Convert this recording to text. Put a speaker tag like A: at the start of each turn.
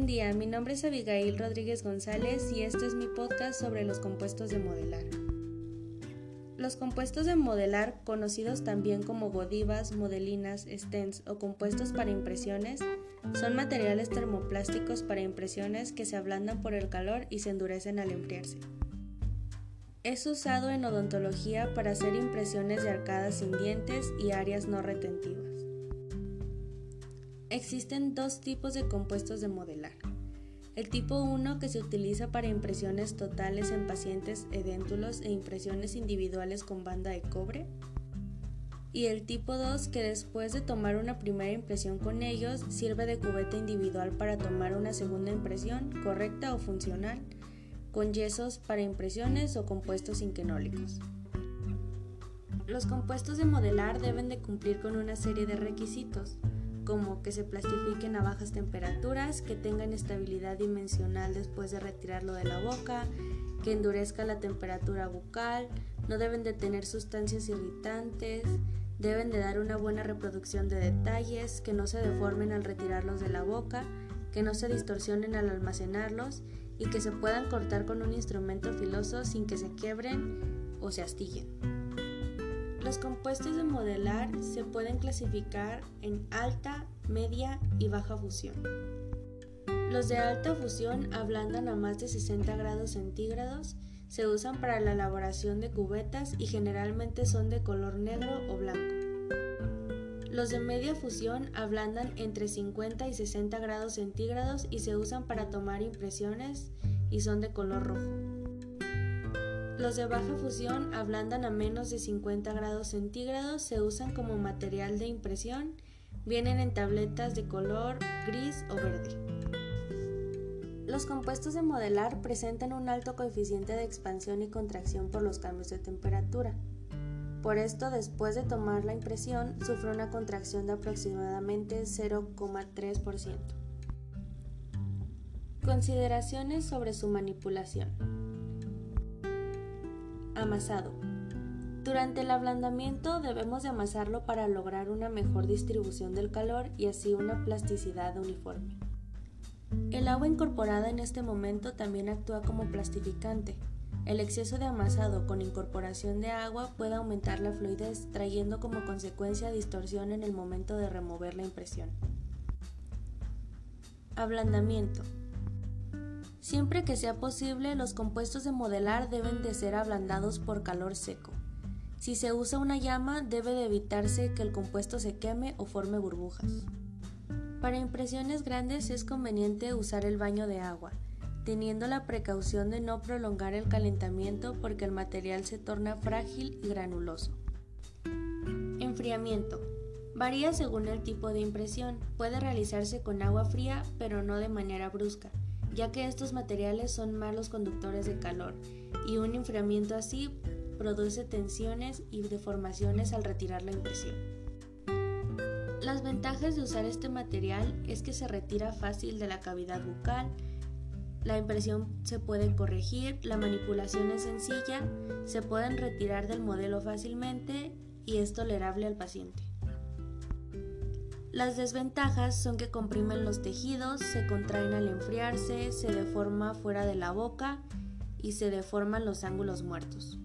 A: nombre es Abigail Rodríguez González y este es mi podcast sobre los compuestos de modelar. Los compuestos de modelar, conocidos también como godivas, modelinas, stents o compuestos para impresiones, son materiales termoplásticos para impresiones que se ablandan por el calor y se endurecen al enfriarse. Es usado en odontología para hacer impresiones de arcadas sin dientes y áreas no retentivas. Existen dos tipos de compuestos de modelar. El tipo 1 que se utiliza para impresiones totales en pacientes edéntulos e impresiones individuales con banda de cobre. Y el tipo 2 que después de tomar una primera impresión con ellos sirve de cubeta individual para tomar una segunda impresión correcta o funcional con yesos para impresiones o compuestos inquenólicos. Los compuestos de modelar deben de cumplir con una serie de requisitos, como que se plastifiquen a bajas temperaturas, que tengan estabilidad dimensional después de retirarlo de la boca, que endurezca la temperatura bucal, no deben de tener sustancias irritantes, deben de dar una buena reproducción de detalles, que no se deformen al retirarlos de la boca, que no se distorsionen al almacenarlos y que se puedan cortar con un instrumento filoso sin que se quiebren o se astillen. Los compuestos de modelar se pueden clasificar en alta, media y baja fusión. Los de alta fusión ablandan a más de 60 grados centígrados, se usan para la elaboración de cubetas y generalmente son de color negro o blanco. Los de media fusión ablandan entre 50 y 60 grados centígrados y se usan para tomar impresiones y son de color rojo. Los de baja fusión ablandan a menos de 50 grados centígrados, se usan como material de impresión, vienen en tabletas de color gris o verde. Los compuestos de modelar presentan un alto coeficiente de expansión y contracción por los cambios de temperatura. Por esto, después de tomar la impresión, sufre una contracción de aproximadamente 0,3%. Consideraciones sobre su manipulación. Amasado. Durante el ablandamiento debemos de amasarlo para lograr una mejor distribución del calor y así una plasticidad uniforme. El agua incorporada en este momento también actúa como plastificante, el exceso de amasado con incorporación de agua puede aumentar la fluidez, trayendo como consecuencia distorsión en el momento de remover la impresión. Ablandamiento. Siempre que sea posible, los compuestos de modelar deben de ser ablandados por calor seco. Si se usa una llama, debe de evitarse que el compuesto se queme o forme burbujas. Para impresiones grandes es conveniente usar el baño de agua, teniendo la precaución de no prolongar el calentamiento porque el material se torna frágil y granuloso. Enfriamiento. Varía según el tipo de impresión. Puede realizarse con agua fría, pero no de manera brusca, ya que estos materiales son malos conductores de calor, y un enfriamiento así produce tensiones y deformaciones al retirar la impresión. Las ventajas de usar este material es que se retira fácil de la cavidad bucal, la impresión se puede corregir, la manipulación es sencilla, se pueden retirar del modelo fácilmente y es tolerable al paciente. Las desventajas son que comprimen los tejidos, se contraen al enfriarse, se deforma fuera de la boca y se deforman los ángulos muertos.